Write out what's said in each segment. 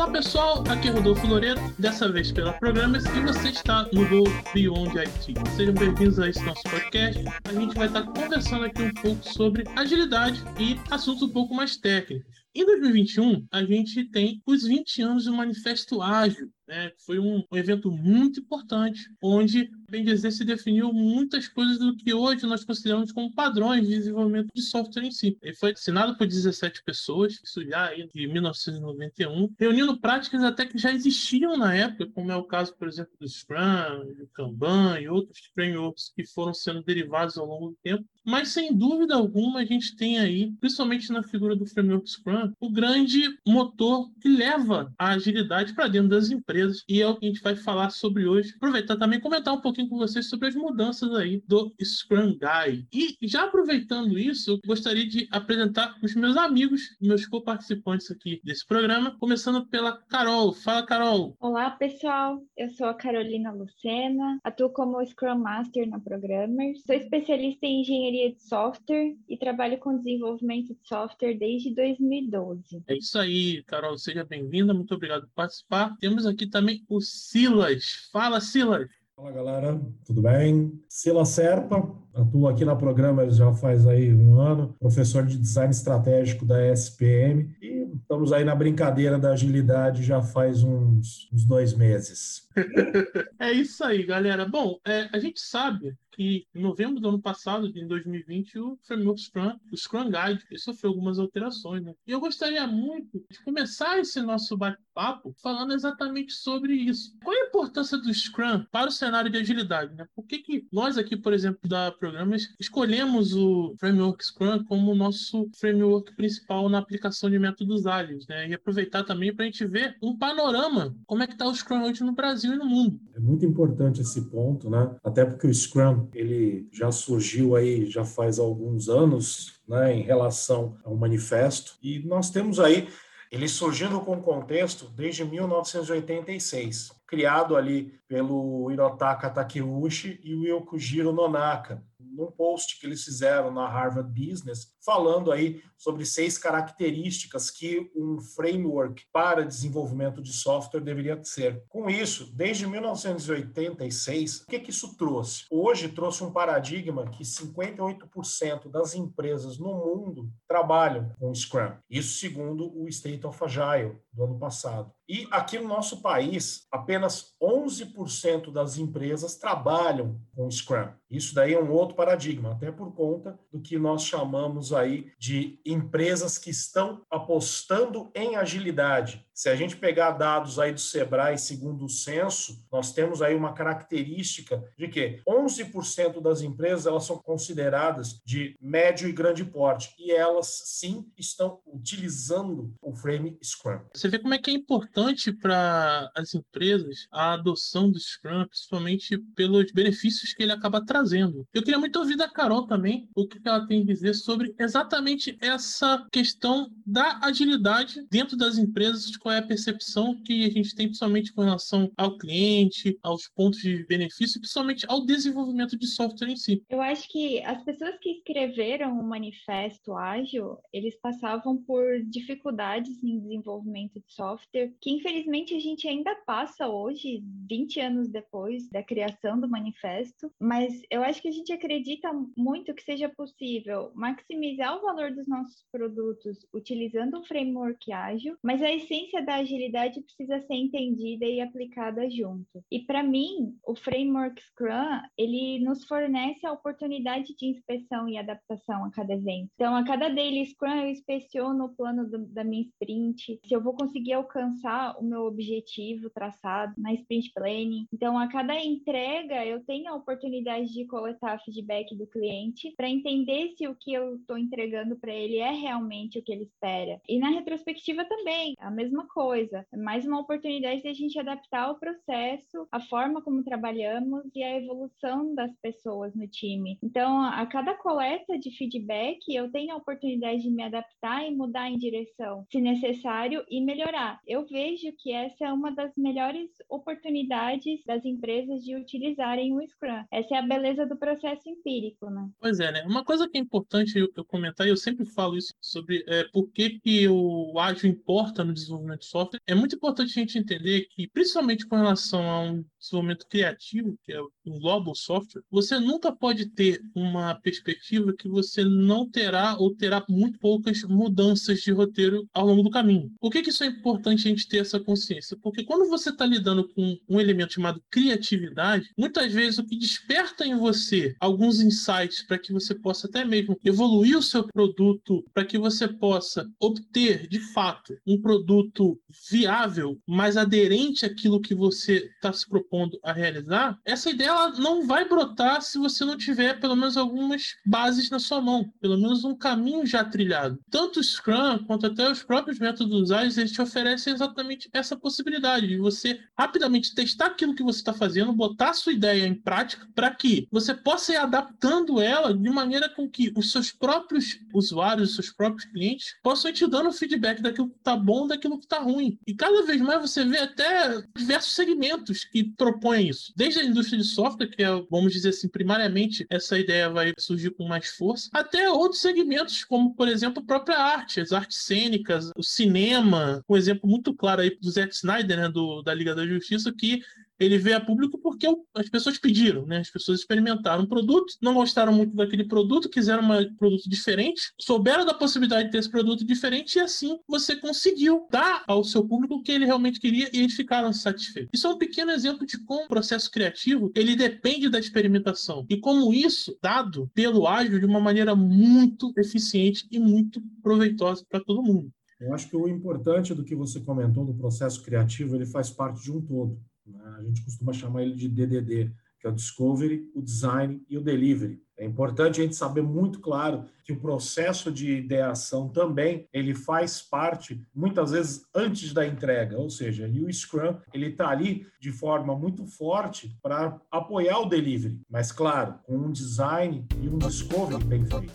Olá pessoal, aqui é Rodolfo Loreto, dessa vez pela Programas, e você está no Go Beyond IT. Sejam bem-vindos a esse nosso podcast. A gente vai estar conversando aqui um pouco sobre agilidade e assuntos um pouco mais técnicos. Em 2021, a gente tem os 20 anos do Manifesto Ágil, né? Foi um, um, evento muito importante, onde, bem dizer, se definiu muitas coisas do que hoje nós consideramos como padrões de desenvolvimento de software em si. Ele foi assinado por 17 pessoas, isso já em 1991, reunindo práticas até que já existiam na época, como é o caso, por exemplo, do Scrum, do Kanban e outros frameworks que foram sendo derivados ao longo do tempo. Mas, sem dúvida alguma, a gente tem aí, principalmente na figura do framework Scrum, o grande motor que leva a agilidade para dentro das empresas. E é o que a gente vai falar sobre hoje. Aproveitar também comentar um pouquinho com vocês sobre as mudanças aí do Scrum Guy. E já aproveitando isso, eu gostaria de apresentar os meus amigos, meus co-participantes aqui desse programa, começando pela Carol. Fala, Carol. Olá, pessoal. Eu sou a Carolina Lucena, atuo como Scrum Master na Programmer. Sou especialista em engenharia de software e trabalho com desenvolvimento de software desde 2012. É isso aí, Carol. Seja bem-vinda. Muito obrigado por participar. Temos aqui também o Silas. Fala, Silas. Fala galera, tudo bem? Silas Serpa, atuo aqui na programa já faz aí um ano, professor de design estratégico da SPM e estamos aí na brincadeira da agilidade já faz uns, uns dois meses. é isso aí, galera. Bom, é, a gente sabe que em novembro do ano passado, em 2020, o Framework Scrum, o Scrum Guide, sofreu algumas alterações, né? E eu gostaria muito de começar esse nosso bate-papo falando exatamente sobre isso. Qual a importância do Scrum para o cenário de agilidade, né? Por que, que nós aqui, por exemplo, da Programas, escolhemos o Framework Scrum como o nosso framework principal na aplicação de métodos ágeis, né? E aproveitar também para a gente ver um panorama, como é que está o Scrum hoje no Brasil e no mundo. É muito importante esse ponto, né? Até porque o Scrum ele já surgiu aí já faz alguns anos, né, em relação ao manifesto, e nós temos aí ele surgindo com contexto desde 1986, criado ali pelo Hirotaka Takeuchi e o Yokujiro Nonaka, num post que eles fizeram na Harvard Business, falando aí sobre seis características que um framework para desenvolvimento de software deveria ser. Com isso, desde 1986, o que, que isso trouxe? Hoje trouxe um paradigma que 58% das empresas no mundo trabalham com Scrum. Isso segundo o State of Agile do ano passado. E aqui no nosso país, apenas 11% das empresas trabalham com Scrum. Isso daí é um outro paradigma, até por conta do que nós chamamos aí de empresas que estão apostando em agilidade. Se a gente pegar dados aí do Sebrae, segundo o censo, nós temos aí uma característica de que 11% das empresas elas são consideradas de médio e grande porte e elas sim estão utilizando o frame Scrum. Você vê como é que é importante para as empresas a adoção do Scrum, principalmente pelos benefícios que ele acaba trazendo. Eu queria muito ouvir da Carol também o que ela tem a dizer sobre exatamente essa questão da agilidade dentro das empresas, qual é a percepção que a gente tem principalmente com relação ao cliente, aos pontos de benefício e principalmente ao desenvolvimento de software em si. Eu acho que as pessoas que escreveram o manifesto ágil, eles passavam por dificuldades em desenvolvimento de software, que infelizmente a gente ainda passa hoje, 20 anos depois da criação do manifesto, mas eu acho que a gente acredita muito que seja possível maximizar o valor dos nossos produtos utilizando um framework ágil, mas a essência da agilidade precisa ser entendida e aplicada junto. E para mim, o framework Scrum, ele nos fornece a oportunidade de inspeção e adaptação a cada evento. Então, a cada daily Scrum eu inspeciono o plano do, da minha sprint, se eu vou conseguir alcançar o meu objetivo traçado na sprint planning. Então, a cada entrega eu tenho a oportunidade de coletar feedback do cliente para entender se o que eu estou entregando para ele é realmente o que ele espera. E na retrospectiva também, a mesma coisa. É mais uma oportunidade de a gente adaptar o processo, a forma como trabalhamos e a evolução das pessoas no time. Então, a cada coleta de feedback, eu tenho a oportunidade de me adaptar e mudar em direção, se necessário, e melhorar. Eu vejo que essa é uma das melhores oportunidades das empresas de utilizarem o Scrum. Essa é a beleza do processo empírico, né? Pois é, né? Uma coisa que é importante eu comentar, e eu sempre falo isso sobre é, por que, que o ágil importa no desenvolvimento de software, é muito importante a gente entender que, principalmente com relação a um desenvolvimento criativo, que é o global software, você nunca pode ter uma perspectiva que você não terá ou terá muito poucas mudanças de roteiro ao longo do caminho. Por que, que isso é importante a gente ter essa consciência? Porque quando você está lidando com um elemento chamado criatividade, muitas vezes o que desperta em você alguns insights para que você possa até mesmo evoluir o seu produto, para que você possa obter de fato um produto viável, mais aderente àquilo que você está se propondo a realizar, essa ideia ela não vai brotar se você não tiver pelo menos algumas bases na sua mão, pelo menos um caminho já trilhado. Tanto o Scrum quanto até os próprios métodos ágeis, eles te oferecem exatamente essa possibilidade de você rapidamente testar aquilo que você está fazendo, botar a sua ideia em prática para que você possa ir adaptando ela de maneira com que os seus próprios usuários, os seus próprios clientes possam ir te dando feedback daquilo que está bom, daquilo que está ruim. E cada vez mais você vê até diversos segmentos que propõem isso. Desde a indústria de software, que é, vamos dizer assim, primariamente essa ideia vai surgir com mais força, até outros segmentos, como, por exemplo, a própria arte, as artes cênicas, o cinema. Um exemplo muito claro aí do Zack Snyder, né, do, da Liga da Justiça, que ele veio a público porque as pessoas pediram, né? As pessoas experimentaram um produto, não gostaram muito daquele produto, quiseram um produto diferente, souberam da possibilidade de ter esse produto diferente e assim você conseguiu dar ao seu público o que ele realmente queria e eles ficaram satisfeitos. Isso é um pequeno exemplo de como o processo criativo ele depende da experimentação e como isso dado pelo ágil de uma maneira muito eficiente e muito proveitosa para todo mundo. Eu acho que o importante do que você comentou do processo criativo, ele faz parte de um todo. Né? A gente costuma chamar ele de DDD, que é o Discovery, o Design e o Delivery. É importante a gente saber muito claro que o processo de ideação também ele faz parte muitas vezes antes da entrega, ou seja, e o Scrum ele está ali de forma muito forte para apoiar o delivery, mas claro, com um design e um discovery bem feito.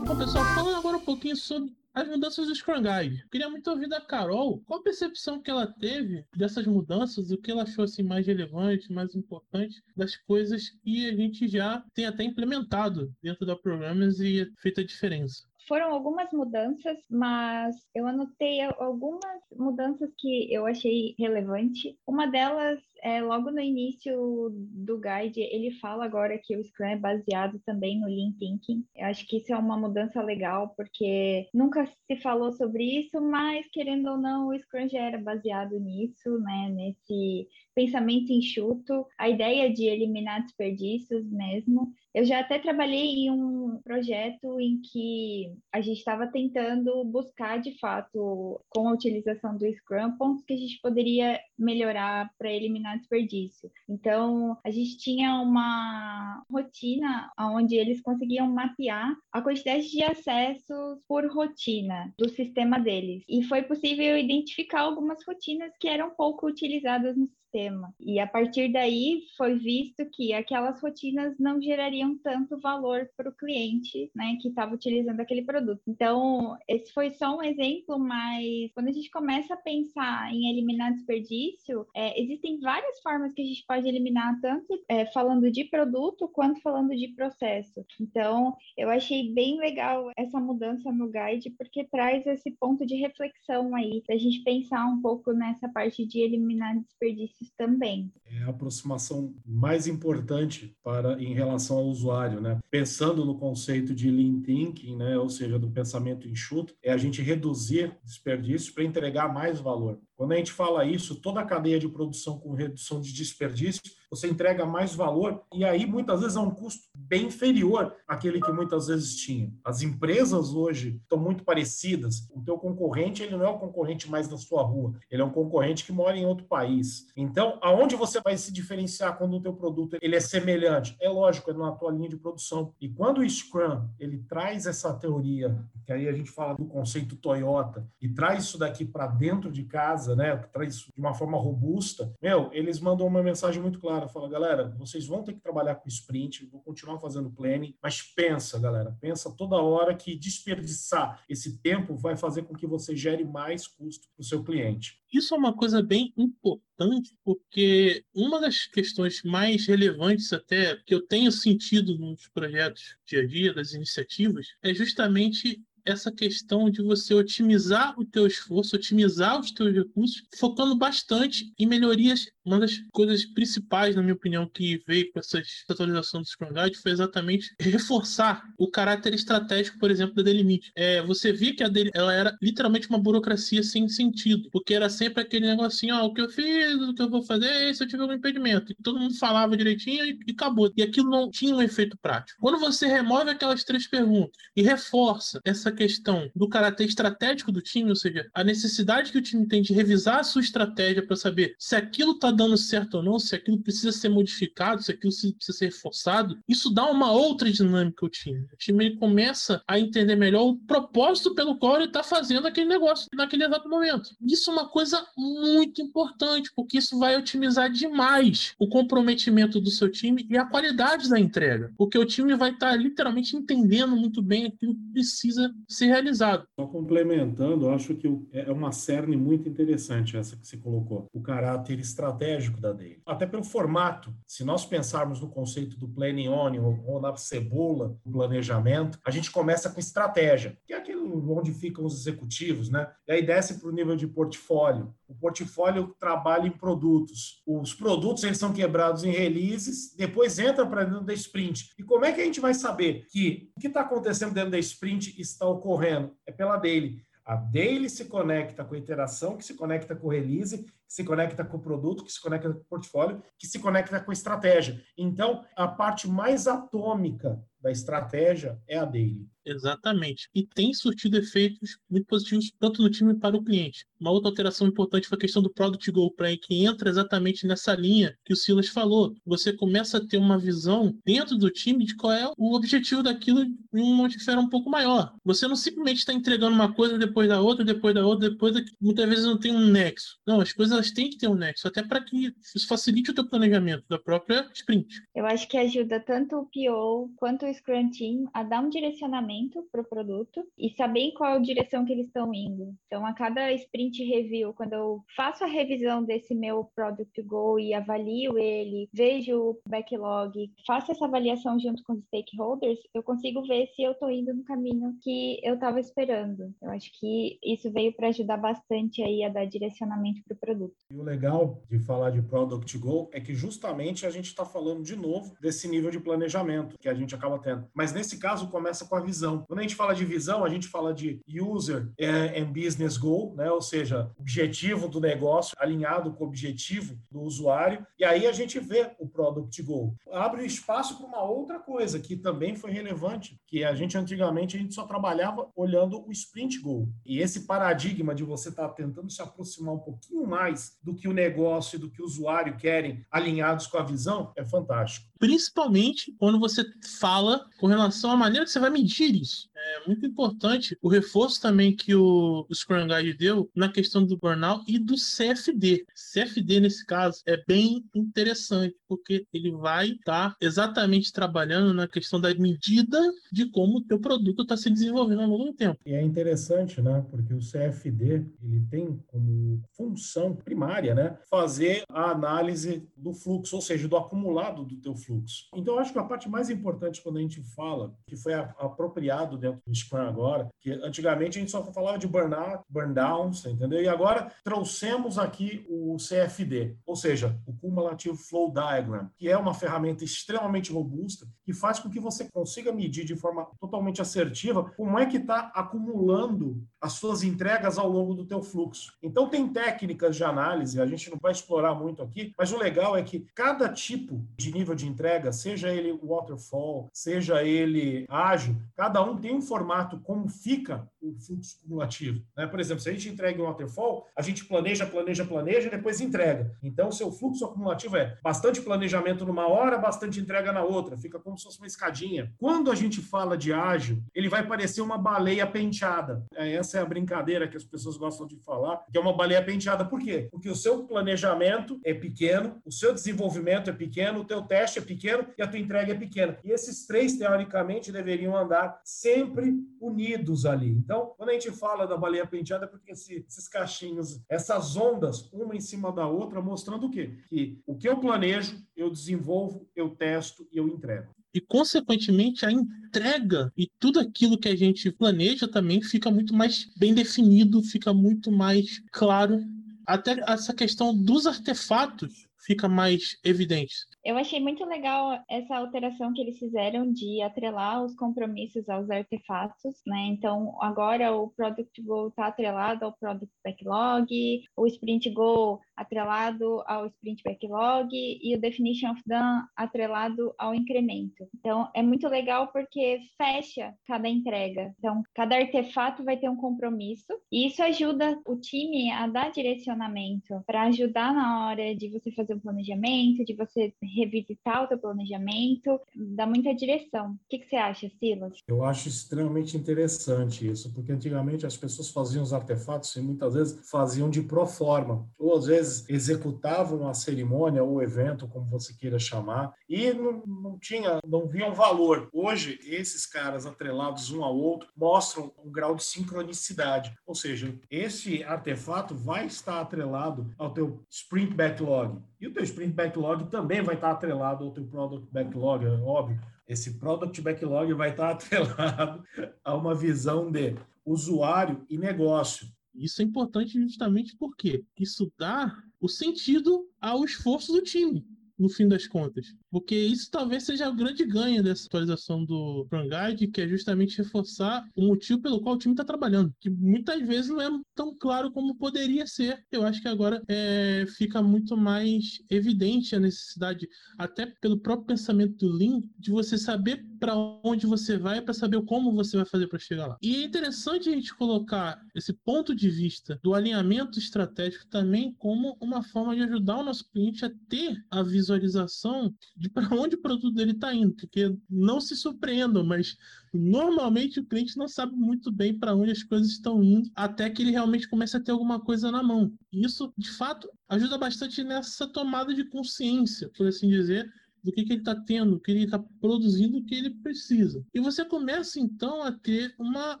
Bom, pessoal, agora um pouquinho sobre as mudanças do Scrum Guide. Queria muito ouvir da Carol qual a percepção que ela teve dessas mudanças o que ela achou assim, mais relevante, mais importante das coisas que a gente já tem até implementado dentro da Programmers e feito a diferença. Foram algumas mudanças, mas eu anotei algumas mudanças que eu achei relevante. Uma delas é logo no início do guide, ele fala agora que o Scrum é baseado também no Lean Thinking. Eu acho que isso é uma mudança legal, porque nunca se falou sobre isso, mas querendo ou não, o Scrum já era baseado nisso, né? Nesse pensamento enxuto, a ideia de eliminar desperdícios mesmo. Eu já até trabalhei em um projeto em que a gente estava tentando buscar, de fato, com a utilização do Scrum, pontos que a gente poderia melhorar para eliminar desperdício. Então, a gente tinha uma rotina onde eles conseguiam mapear a quantidade de acessos por rotina do sistema deles. E foi possível identificar algumas rotinas que eram pouco utilizadas no sistema. E a partir daí foi visto que aquelas rotinas não gerariam tanto valor para o cliente, né, que estava utilizando aquele produto. Então, esse foi só um exemplo, mas quando a gente começa a pensar em eliminar desperdício, é, existem várias formas que a gente pode eliminar, tanto é, falando de produto quanto falando de processo. Então, eu achei bem legal essa mudança no guide, porque traz esse ponto de reflexão aí, para a gente pensar um pouco nessa parte de eliminar desperdício também. É a aproximação mais importante para em relação ao usuário, né? Pensando no conceito de lean thinking, né, ou seja, do pensamento enxuto, é a gente reduzir desperdícios para entregar mais valor. Quando a gente fala isso, toda a cadeia de produção com redução de desperdício, você entrega mais valor e aí muitas vezes é um custo bem inferior àquele que muitas vezes tinha. As empresas hoje estão muito parecidas. O teu concorrente, ele não é o concorrente mais da sua rua, ele é um concorrente que mora em outro país. Então, aonde você vai se diferenciar quando o teu produto ele é semelhante? É lógico, é na tua linha de produção. E quando o Scrum, ele traz essa teoria, que aí a gente fala do conceito Toyota, e traz isso daqui para dentro de casa, casa, né, traz de uma forma robusta, meu, eles mandam uma mensagem muito clara, fala, galera, vocês vão ter que trabalhar com sprint, vou continuar fazendo planning, mas pensa, galera, pensa toda hora que desperdiçar esse tempo vai fazer com que você gere mais custo para o seu cliente. Isso é uma coisa bem importante, porque uma das questões mais relevantes até que eu tenho sentido nos projetos dia a dia, das iniciativas, é justamente essa questão de você otimizar o teu esforço, otimizar os teus recursos, focando bastante em melhorias. Uma das coisas principais, na minha opinião, que veio com essa atualização do Scrum Guide foi exatamente reforçar o caráter estratégico, por exemplo, da Delimite. É, você via que a dele, ela era literalmente uma burocracia sem sentido, porque era sempre aquele negocinho, ó, o que eu fiz, o que eu vou fazer, se eu tiver algum impedimento. E todo mundo falava direitinho e, e acabou. E aquilo não tinha um efeito prático. Quando você remove aquelas três perguntas e reforça essa questão do caráter estratégico do time, ou seja, a necessidade que o time tem de revisar a sua estratégia para saber se aquilo está dando certo ou não, se aquilo precisa ser modificado, se aquilo precisa ser reforçado, isso dá uma outra dinâmica ao time. O time começa a entender melhor o propósito pelo qual ele está fazendo aquele negócio naquele exato momento. Isso é uma coisa muito importante, porque isso vai otimizar demais o comprometimento do seu time e a qualidade da entrega, porque o time vai estar tá literalmente entendendo muito bem aquilo que precisa ser realizado. Só complementando, acho que é uma cerne muito interessante essa que você colocou, o caráter estratégico da Daily. Até pelo formato, se nós pensarmos no conceito do planning on ou na cebola do planejamento, a gente começa com estratégia, que é aquilo onde ficam os executivos, né? E aí desce para o nível de portfólio. O portfólio trabalha em produtos. Os produtos eles são quebrados em releases, depois entra para dentro da sprint. E como é que a gente vai saber que o que está acontecendo dentro da sprint está ocorrendo? É pela daily. A daily se conecta com a interação, que se conecta com o release, que se conecta com o produto, que se conecta com o portfólio, que se conecta com a estratégia. Então, a parte mais atômica da estratégia é a daily. Exatamente. E tem surtido efeitos muito positivos tanto no time para o cliente. Uma outra alteração importante foi a questão do Product Goal Plan, que entra exatamente nessa linha que o Silas falou. Você começa a ter uma visão dentro do time de qual é o objetivo daquilo em uma esfera um pouco maior. Você não simplesmente está entregando uma coisa depois da outra, depois da outra, depois da... muitas vezes não tem um nexo. Não, as coisas elas têm que ter um nexo, até para que isso facilite o teu planejamento da própria sprint. Eu acho que ajuda tanto o PO quanto o Scrum Team a dar um direcionamento para o produto e saber qual direção que eles estão indo. Então, a cada sprint review, quando eu faço a revisão desse meu product goal e avalio ele, vejo o backlog, faço essa avaliação junto com os stakeholders, eu consigo ver se eu estou indo no caminho que eu estava esperando. Eu acho que isso veio para ajudar bastante aí a dar direcionamento para o produto. E o legal de falar de product goal é que justamente a gente está falando de novo desse nível de planejamento que a gente acaba tendo. Mas nesse caso começa com a visão visão. Quando a gente fala de visão, a gente fala de user and business goal, né? ou seja, objetivo do negócio alinhado com o objetivo do usuário. E aí a gente vê o product goal. Abre espaço para uma outra coisa que também foi relevante, que a gente antigamente a gente só trabalhava olhando o sprint goal. E esse paradigma de você estar tá tentando se aproximar um pouquinho mais do que o negócio e do que o usuário querem, alinhados com a visão, é fantástico principalmente quando você fala com relação à maneira que você vai medir isso. É muito importante o reforço também que o, o Scrum Guide deu na questão do burnout e do CFD. CFD, nesse caso, é bem interessante, porque ele vai estar tá exatamente trabalhando na questão da medida de como o teu produto está se desenvolvendo ao longo do tempo. E é interessante, né? Porque o CFD, ele tem como função primária, né? Fazer a análise do fluxo, ou seja, do acumulado do teu fluxo. Então, eu acho que a parte mais importante quando a gente fala, que foi apropriado dentro do Scrum agora, que antigamente a gente só falava de burnout, burn down, entendeu? E agora trouxemos aqui o CFD, ou seja, o Cumulative Flow Diagram, que é uma ferramenta extremamente robusta que faz com que você consiga medir de forma totalmente assertiva como é que está acumulando as suas entregas ao longo do teu fluxo. Então tem técnicas de análise, a gente não vai explorar muito aqui, mas o legal é que cada tipo de nível de entrega, seja ele waterfall, seja ele ágil, cada um tem um formato como fica o fluxo cumulativo. Né? Por exemplo, se a gente entrega um waterfall, a gente planeja, planeja, planeja e depois entrega. Então, o seu fluxo acumulativo é bastante planejamento numa hora, bastante entrega na outra. Fica como se fosse uma escadinha. Quando a gente fala de ágil, ele vai parecer uma baleia penteada. É, essa é a brincadeira que as pessoas gostam de falar, que é uma baleia penteada. Por quê? Porque o seu planejamento é pequeno, o seu desenvolvimento é pequeno, o teu teste é pequeno e a tua entrega é pequena. E esses três, teoricamente, deveriam andar sempre unidos ali. Então, quando a gente fala da baleia penteada, é porque esses cachinhos, essas ondas, uma em cima da outra, mostrando o quê? Que o que eu planejo, eu desenvolvo, eu testo e eu entrego e, consequentemente, a entrega e tudo aquilo que a gente planeja também fica muito mais bem definido, fica muito mais claro. Até essa questão dos artefatos fica mais evidente. Eu achei muito legal essa alteração que eles fizeram de atrelar os compromissos aos artefatos, né? Então, agora o Product Goal está atrelado ao Product Backlog, o Sprint Goal atrelado ao Sprint Backlog e o Definition of Done atrelado ao incremento. Então, é muito legal porque fecha cada entrega. Então, cada artefato vai ter um compromisso e isso ajuda o time a dar direcionamento para ajudar na hora de você fazer um planejamento, de você revisitar o seu planejamento, dá muita direção. O que, que você acha, Silas? Eu acho extremamente interessante isso, porque antigamente as pessoas faziam os artefatos e muitas vezes faziam de pro forma, ou às vezes executavam a cerimônia ou evento, como você queira chamar, e não, não tinha, não viam valor. Hoje, esses caras atrelados um ao outro mostram um grau de sincronicidade, ou seja, esse artefato vai estar atrelado ao teu sprint backlog, e o teu sprint backlog também vai estar atrelado ao teu product backlog, é óbvio. Esse product backlog vai estar atrelado a uma visão de usuário e negócio. Isso é importante justamente porque isso dá o sentido ao esforço do time no fim das contas. Porque isso talvez seja o grande ganho dessa atualização do Run Guide, que é justamente reforçar o motivo pelo qual o time está trabalhando, que muitas vezes não é tão claro como poderia ser. Eu acho que agora é, fica muito mais evidente a necessidade, até pelo próprio pensamento do Lean, de você saber para onde você vai para saber como você vai fazer para chegar lá. E é interessante a gente colocar esse ponto de vista do alinhamento estratégico também como uma forma de ajudar o nosso cliente a ter a visualização de para onde o produto dele está indo, porque não se surpreendam, mas normalmente o cliente não sabe muito bem para onde as coisas estão indo até que ele realmente comece a ter alguma coisa na mão. Isso, de fato, ajuda bastante nessa tomada de consciência, por assim dizer, do que, que ele está tendo, o que ele está produzindo, o que ele precisa. E você começa então a ter uma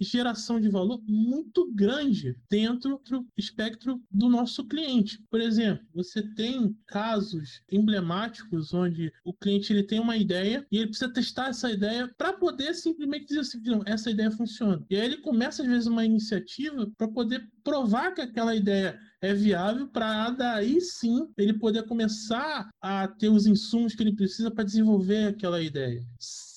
geração de valor muito grande dentro do espectro do nosso cliente. Por exemplo, você tem casos emblemáticos onde o cliente ele tem uma ideia e ele precisa testar essa ideia para poder simplesmente dizer assim, não, essa ideia funciona. E aí ele começa às vezes uma iniciativa para poder provar que aquela ideia é viável para daí sim ele poder começar a ter os insumos que ele precisa para desenvolver aquela ideia.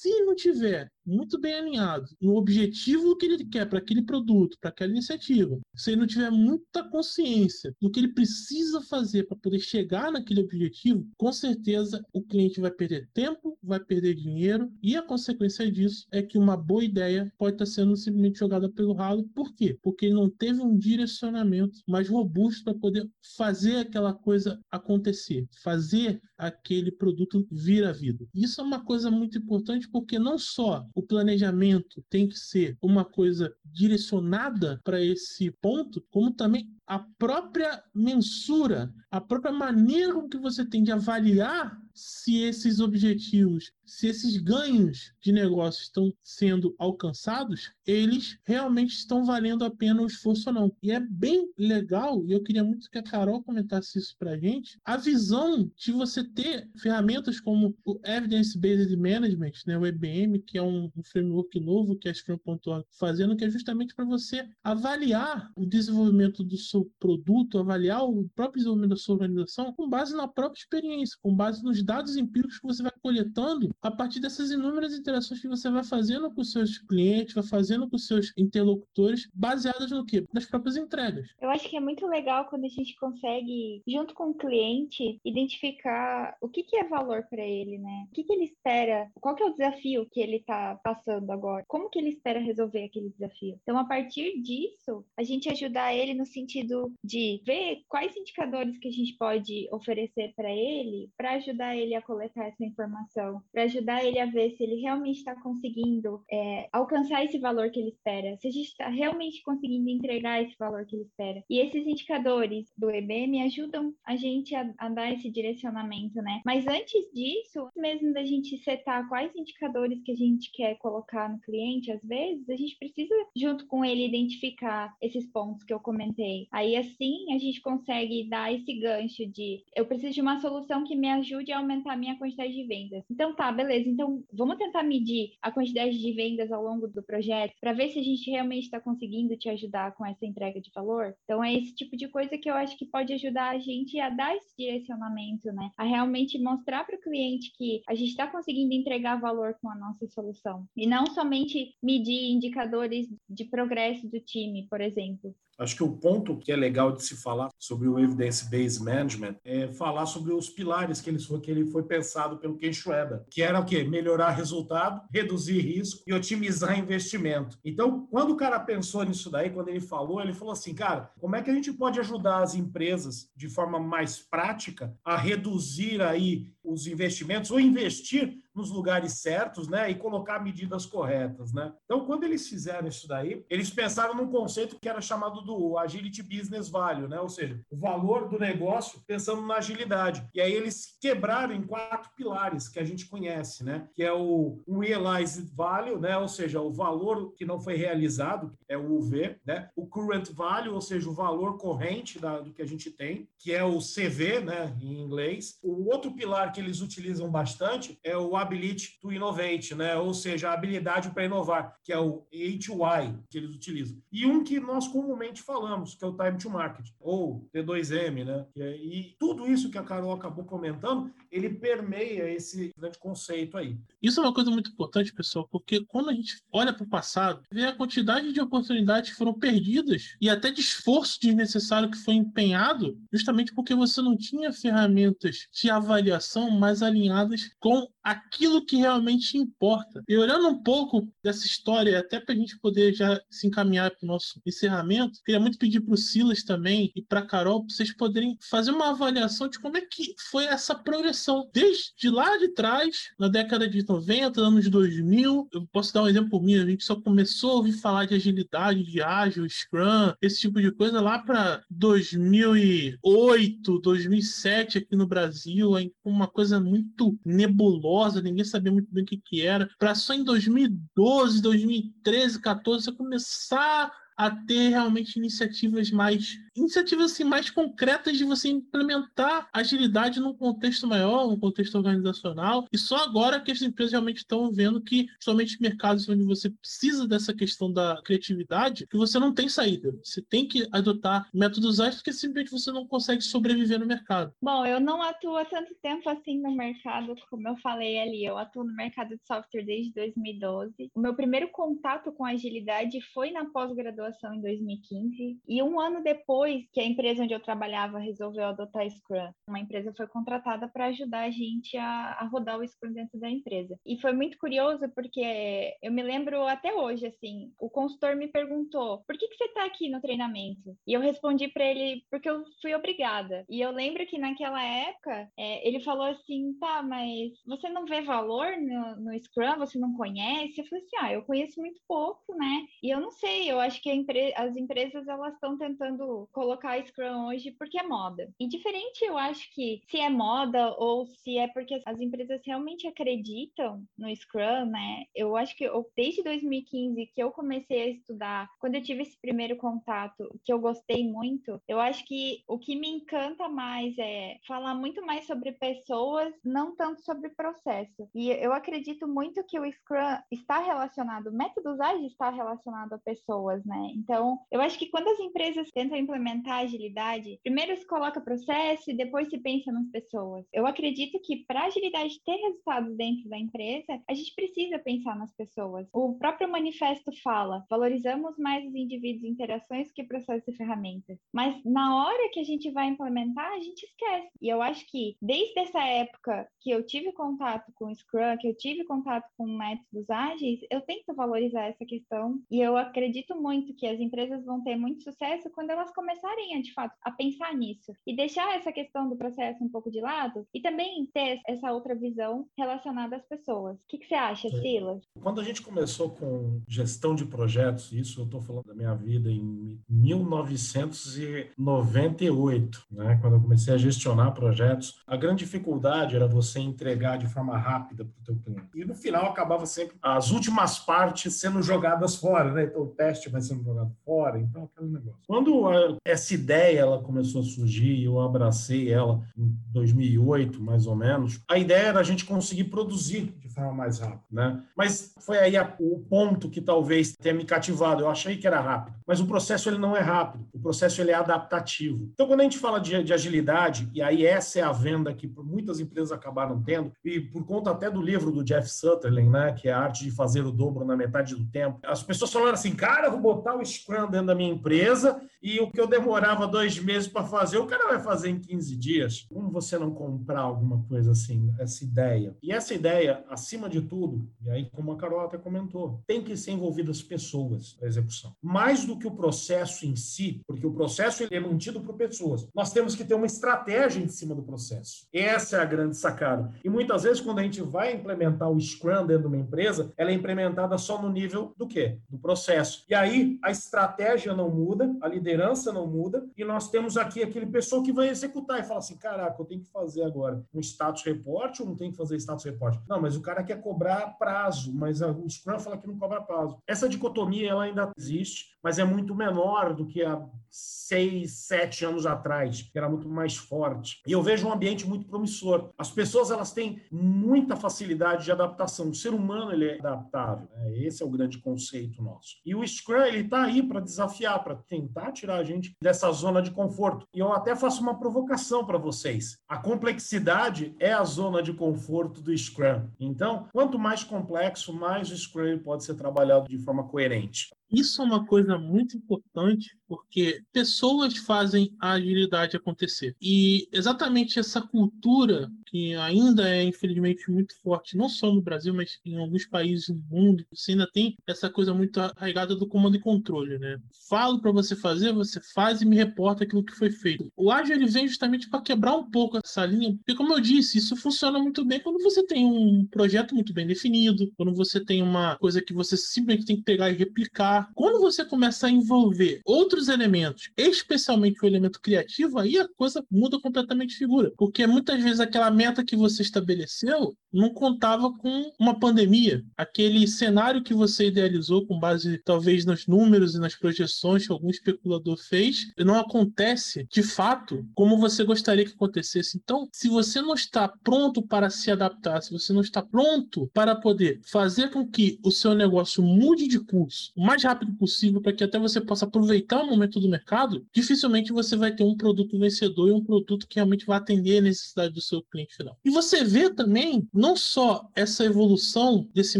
Se não tiver muito bem alinhado no objetivo que ele quer para aquele produto, para aquela iniciativa, se ele não tiver muita consciência do que ele precisa fazer para poder chegar naquele objetivo, com certeza o cliente vai perder tempo, vai perder dinheiro e a consequência disso é que uma boa ideia pode estar sendo simplesmente jogada pelo ralo. Por quê? Porque ele não teve um direcionamento mais robusto para poder fazer aquela coisa acontecer, fazer aquele produto vir à vida. Isso é uma coisa muito importante porque não só o planejamento tem que ser uma coisa direcionada para esse ponto, como também a própria mensura, a própria maneira com que você tem de avaliar se esses objetivos, se esses ganhos de negócio estão sendo alcançados, eles realmente estão valendo a pena o esforço ou não. E é bem legal, e eu queria muito que a Carol comentasse isso para a gente, a visão de você ter ferramentas como o Evidence Based Management, né, o EBM, que é um, um framework novo que a Scrum.org fazendo, que é justamente para você avaliar o desenvolvimento do seu seu produto, avaliar o próprio desenvolvimento da sua organização com base na própria experiência, com base nos dados empíricos que você vai coletando a partir dessas inúmeras interações que você vai fazendo com os seus clientes, vai fazendo com os seus interlocutores, baseadas no quê? Nas próprias entregas. Eu acho que é muito legal quando a gente consegue, junto com o cliente, identificar o que, que é valor para ele, né? O que, que ele espera, qual que é o desafio que ele está passando agora, como que ele espera resolver aquele desafio. Então, a partir disso, a gente ajudar ele no sentido de ver quais indicadores que a gente pode oferecer para ele, para ajudar ele a coletar essa informação, para ajudar ele a ver se ele realmente está conseguindo é, alcançar esse valor que ele espera, se a gente está realmente conseguindo entregar esse valor que ele espera. E esses indicadores do EBM ajudam a gente a, a dar esse direcionamento, né? Mas antes disso, mesmo da gente setar quais indicadores que a gente quer colocar no cliente, às vezes, a gente precisa, junto com ele, identificar esses pontos que eu comentei. Aí, assim, a gente consegue dar esse gancho de eu preciso de uma solução que me ajude a aumentar a minha quantidade de vendas. Então, tá, beleza. Então, vamos tentar medir a quantidade de vendas ao longo do projeto para ver se a gente realmente está conseguindo te ajudar com essa entrega de valor. Então, é esse tipo de coisa que eu acho que pode ajudar a gente a dar esse direcionamento, né? A realmente mostrar para o cliente que a gente está conseguindo entregar valor com a nossa solução. E não somente medir indicadores de progresso do time, por exemplo. Acho que o ponto que é legal de se falar sobre o Evidence-Based Management é falar sobre os pilares que ele foi, que ele foi pensado pelo Ken Schreiber, que era o quê? Melhorar resultado, reduzir risco e otimizar investimento. Então, quando o cara pensou nisso daí, quando ele falou, ele falou assim, cara, como é que a gente pode ajudar as empresas de forma mais prática a reduzir aí os investimentos ou investir nos lugares certos, né, e colocar medidas corretas, né? Então, quando eles fizeram isso daí, eles pensaram num conceito que era chamado do agility business value, né? Ou seja, o valor do negócio pensando na agilidade. E aí eles quebraram em quatro pilares que a gente conhece, né? Que é o realized value, né? Ou seja, o valor que não foi realizado, é o UV, né? O current value, ou seja, o valor corrente da, do que a gente tem, que é o CV, né, em inglês. O outro pilar que eles utilizam bastante é o ability to innovate, né? Ou seja, a habilidade para inovar, que é o HY que eles utilizam. E um que nós comumente falamos, que é o time to market, ou T2M, né? E tudo isso que a Carol acabou comentando, ele permeia esse grande conceito aí. Isso é uma coisa muito importante, pessoal, porque quando a gente olha para o passado, vê a quantidade de oportunidades que foram perdidas e até de esforço desnecessário que foi empenhado, justamente porque você não tinha ferramentas de avaliação mais alinhadas com aquilo que realmente importa. E olhando um pouco dessa história, até para a gente poder já se encaminhar para o nosso encerramento, queria muito pedir para o Silas também e para Carol, para vocês poderem fazer uma avaliação de como é que foi essa progressão. Desde lá de trás, na década de 90, anos 2000, eu posso dar um exemplo mim, a gente só começou a ouvir falar de agilidade, de ágil, Scrum, esse tipo de coisa lá para 2008, 2007 aqui no Brasil, uma coisa muito nebulosa ninguém sabia muito bem o que, que era, para só em 2012, 2013, 14 você começar a ter realmente iniciativas mais iniciativas assim mais concretas de você implementar agilidade num contexto maior, num contexto organizacional. E só agora que as empresas realmente estão vendo que somente mercados onde você precisa dessa questão da criatividade, que você não tem saída. Você tem que adotar métodos ágeis porque simplesmente você não consegue sobreviver no mercado. Bom, eu não atuo há tanto tempo assim no mercado, como eu falei ali. Eu atuo no mercado de software desde 2012. O meu primeiro contato com agilidade foi na pós-graduação graduação em 2015 e um ano depois que a empresa onde eu trabalhava resolveu adotar Scrum, uma empresa foi contratada para ajudar a gente a, a, rodar o Scrum dentro da empresa. E foi muito curioso porque eu me lembro até hoje, assim, o consultor me perguntou, por que, que você está aqui no treinamento? E eu respondi para ele, porque eu fui obrigada. E eu lembro que naquela época, é, ele falou assim, tá, mas você não vê valor no, no Scrum? Você não conhece? Eu falei assim, ah, eu conheço muito pouco, né? E eu não sei, eu acho que empre as empresas elas estão tentando colocar Scrum hoje porque é moda. E diferente, eu acho que se é moda ou se é porque as empresas realmente acreditam no Scrum, né? Eu acho que eu, desde 2015 que eu comecei a estudar, quando eu tive esse primeiro contato, que eu gostei muito, eu acho que o que me encanta mais é falar muito mais sobre pessoas, não tanto sobre processo. E eu acredito muito que o Scrum está relacionado, métodos ágeis está relacionado a pessoas, né? Então, eu acho que quando as empresas tentam implementar agilidade, primeiro se coloca processo e depois se pensa nas pessoas. Eu acredito que para a agilidade ter resultados dentro da empresa, a gente precisa pensar nas pessoas. O próprio manifesto fala: valorizamos mais os indivíduos e interações que processos e ferramentas. Mas na hora que a gente vai implementar, a gente esquece. E eu acho que desde essa época que eu tive contato com Scrum, que eu tive contato com métodos ágeis, eu tento valorizar essa questão e eu acredito muito que as empresas vão ter muito sucesso quando elas começarem de fato, a pensar nisso e deixar essa questão do processo um pouco de lado e também ter essa outra visão relacionada às pessoas. O que, que você acha, Silas? Quando a gente começou com gestão de projetos, isso eu estou falando da minha vida em 1998, né? quando eu comecei a gestionar projetos, a grande dificuldade era você entregar de forma rápida para o teu cliente. E no final acabava sempre as últimas partes sendo jogadas fora, né? Então o teste vai sendo jogado fora, então aquele negócio. Quando essa ideia ela começou a surgir, eu abracei ela em 2008, mais ou menos, a ideia era a gente conseguir produzir de forma mais rápida, né? Mas foi aí a, o ponto que talvez tenha me cativado. Eu achei que era rápido, mas o processo ele não é rápido. O processo ele é adaptativo. Então quando a gente fala de, de agilidade, e aí essa é a venda que muitas empresas acabaram tendo, e por conta até do livro do Jeff Sutherland, né, que é a arte de fazer o dobro na metade do tempo, as pessoas falaram assim, cara, vou botar o Scrum dentro da minha empresa e o que eu demorava dois meses para fazer, o cara vai fazer em 15 dias. Como você não comprar alguma coisa assim, essa ideia? E essa ideia, acima de tudo, e aí como a Carol até comentou, tem que ser envolvidas pessoas na execução. Mais do que o processo em si, porque o processo ele é mantido por pessoas. Nós temos que ter uma estratégia em cima do processo. Essa é a grande sacada. E muitas vezes quando a gente vai implementar o Scrum dentro de uma empresa, ela é implementada só no nível do quê? Do processo. E aí a estratégia não muda, a liderança não muda, e nós temos aqui aquele pessoa que vai executar e fala assim: caraca, eu tenho que fazer agora um status report ou não tenho que fazer status report? Não, mas o cara quer cobrar prazo, mas o Scrum fala que não cobra prazo. Essa dicotomia ela ainda existe, mas é muito menor do que há seis, sete anos atrás, que era muito mais forte. E eu vejo um ambiente muito promissor. As pessoas elas têm muita facilidade de adaptação. O ser humano ele é adaptável. Né? Esse é o grande conceito nosso. E o Scrum ele está aí para desafiar, para tentar tirar a gente dessa zona de conforto. E eu até faço uma provocação para vocês. A complexidade é a zona de conforto do Scrum. Então, quanto mais complexo, mais o Scrum pode ser trabalhado de forma coerente. Isso é uma coisa muito importante, porque pessoas fazem a agilidade acontecer. E exatamente essa cultura, que ainda é infelizmente muito forte, não só no Brasil, mas em alguns países do mundo, você ainda tem essa coisa muito arraigada do comando e controle, né? Falo para você fazer, você faz e me reporta aquilo que foi feito. O ágil ele vem justamente para quebrar um pouco essa linha, porque como eu disse, isso funciona muito bem quando você tem um projeto muito bem definido, quando você tem uma coisa que você simplesmente tem que pegar e replicar quando você começa a envolver outros elementos, especialmente o elemento criativo, aí a coisa muda completamente de figura. Porque muitas vezes aquela meta que você estabeleceu não contava com uma pandemia. Aquele cenário que você idealizou com base talvez nos números e nas projeções que algum especulador fez, não acontece de fato como você gostaria que acontecesse. Então, se você não está pronto para se adaptar, se você não está pronto para poder fazer com que o seu negócio mude de curso o mais rápido possível para que até você possa aproveitar o momento do mercado, dificilmente você vai ter um produto vencedor e um produto que realmente vai atender a necessidade do seu cliente final. E você vê também não só essa evolução desse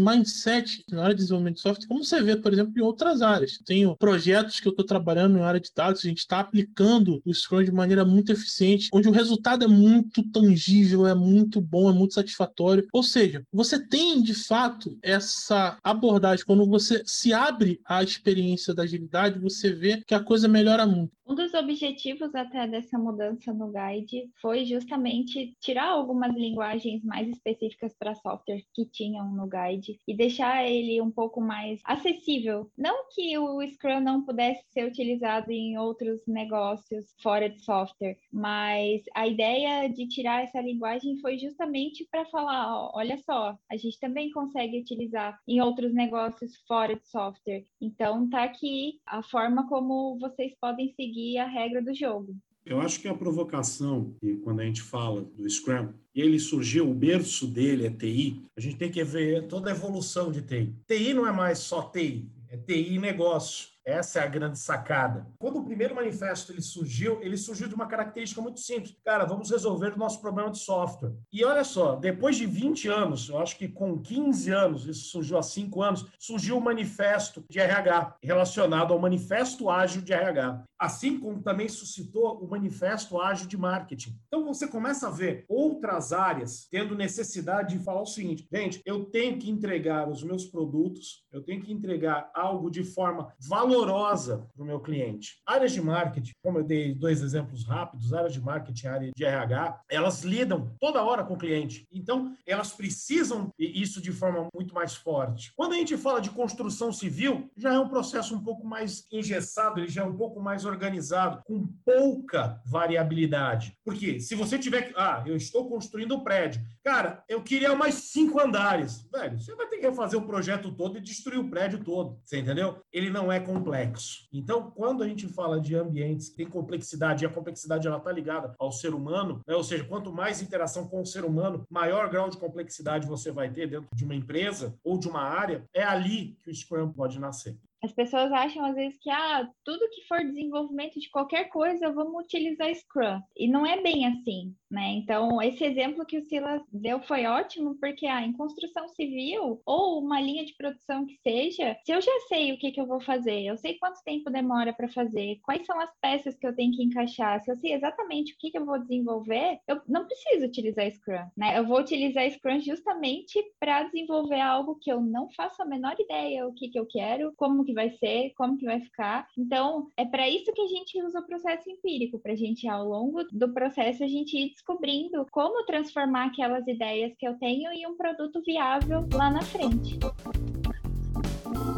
mindset na área de desenvolvimento de software, como você vê, por exemplo, em outras áreas. Tenho projetos que eu estou trabalhando em área de dados, a gente está aplicando o Scrum de maneira muito eficiente, onde o resultado é muito tangível, é muito bom, é muito satisfatório. Ou seja, você tem de fato essa abordagem quando você se abre à experiência da agilidade, você vê que a coisa melhora muito. Um dos objetivos até dessa mudança no guide foi justamente tirar algumas linguagens mais específicas para software que tinham no guide e deixar ele um pouco mais acessível. Não que o Scrum não pudesse ser utilizado em outros negócios fora de software, mas a ideia de tirar essa linguagem foi justamente para falar, olha só, a gente também consegue utilizar em outros negócios fora de software. Então tá aqui a forma como vocês podem seguir a regra do jogo. Eu acho que a provocação, e quando a gente fala do Scrum, e ele surgiu, o berço dele é TI, a gente tem que ver toda a evolução de TI. TI não é mais só TI, é TI negócio Essa é a grande sacada. Quando o primeiro manifesto ele surgiu, ele surgiu de uma característica muito simples. Cara, vamos resolver o nosso problema de software. E olha só, depois de 20 anos, eu acho que com 15 anos, isso surgiu há 5 anos, surgiu o manifesto de RH, relacionado ao manifesto ágil de RH. Assim como também suscitou o manifesto ágil de marketing. Então você começa a ver outras áreas tendo necessidade de falar o seguinte: gente, eu tenho que entregar os meus produtos, eu tenho que entregar algo de forma valorosa para o meu cliente. Áreas de marketing, como eu dei dois exemplos rápidos, áreas de marketing, área de RH, elas lidam toda hora com o cliente. Então, elas precisam isso de forma muito mais forte. Quando a gente fala de construção civil, já é um processo um pouco mais engessado, ele já é um pouco mais organizado, com pouca variabilidade. Porque se você tiver que. Ah, eu estou construindo um prédio. Cara, eu queria mais cinco andares. Velho, você vai ter que refazer o projeto todo e destruir o prédio todo. Você entendeu? Ele não é complexo. Então, quando a gente fala de ambientes que têm complexidade, e a complexidade ela está ligada ao ser humano, né? ou seja, quanto mais interação com o ser humano, maior grau de complexidade você vai ter dentro de uma empresa ou de uma área, é ali que o Scrum pode nascer. As pessoas acham às vezes que ah, tudo que for desenvolvimento de qualquer coisa, vamos utilizar Scrum. E não é bem assim, né? Então, esse exemplo que o Silas deu foi ótimo, porque ah, em construção civil ou uma linha de produção que seja, se eu já sei o que, que eu vou fazer, eu sei quanto tempo demora para fazer, quais são as peças que eu tenho que encaixar, se eu sei exatamente o que, que eu vou desenvolver, eu não preciso utilizar Scrum, né? Eu vou utilizar Scrum justamente para desenvolver algo que eu não faço a menor ideia o que, que eu quero, como que vai ser, como que vai ficar. Então, é para isso que a gente usa o processo empírico, para a gente, ao longo do processo, a gente ir descobrindo como transformar aquelas ideias que eu tenho em um produto viável lá na frente.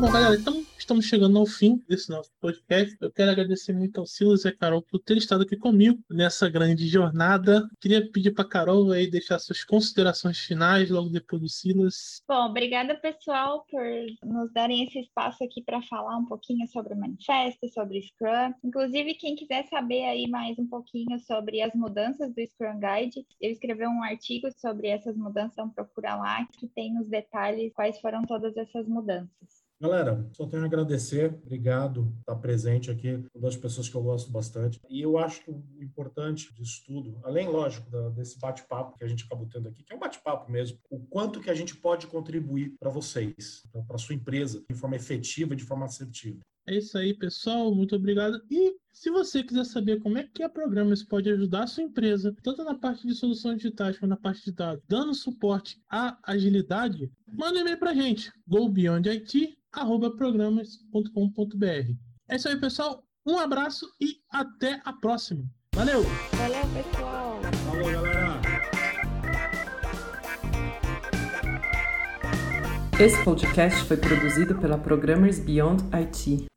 Bom, galera, então estamos chegando ao fim desse nosso podcast. Eu quero agradecer muito ao Silas e a Carol por ter estado aqui comigo nessa grande jornada. Queria pedir para a Carol aí deixar suas considerações finais logo depois do Silas. Bom, obrigada pessoal por nos darem esse espaço aqui para falar um pouquinho sobre o manifesto, sobre o Scrum. Inclusive, quem quiser saber aí mais um pouquinho sobre as mudanças do Scrum Guide, eu escrevi um artigo sobre essas mudanças, então procura lá que tem nos detalhes quais foram todas essas mudanças. Galera, só tenho a agradecer. Obrigado por estar presente aqui. Uma das pessoas que eu gosto bastante. E eu acho que o importante disso tudo, além, lógico, da, desse bate-papo que a gente acabou tendo aqui, que é um bate-papo mesmo, o quanto que a gente pode contribuir para vocês, para a sua empresa, de forma efetiva, de forma assertiva. É isso aí, pessoal. Muito obrigado. E se você quiser saber como é que a Programas pode ajudar a sua empresa, tanto na parte de soluções digitais quanto na parte de dados, dando suporte à agilidade, manda um e-mail para a gente, gobeyondit programas.com.br. É isso aí, pessoal. Um abraço e até a próxima. Valeu! Valeu, pessoal! Valeu, galera! Esse podcast foi produzido pela Programmers Beyond IT.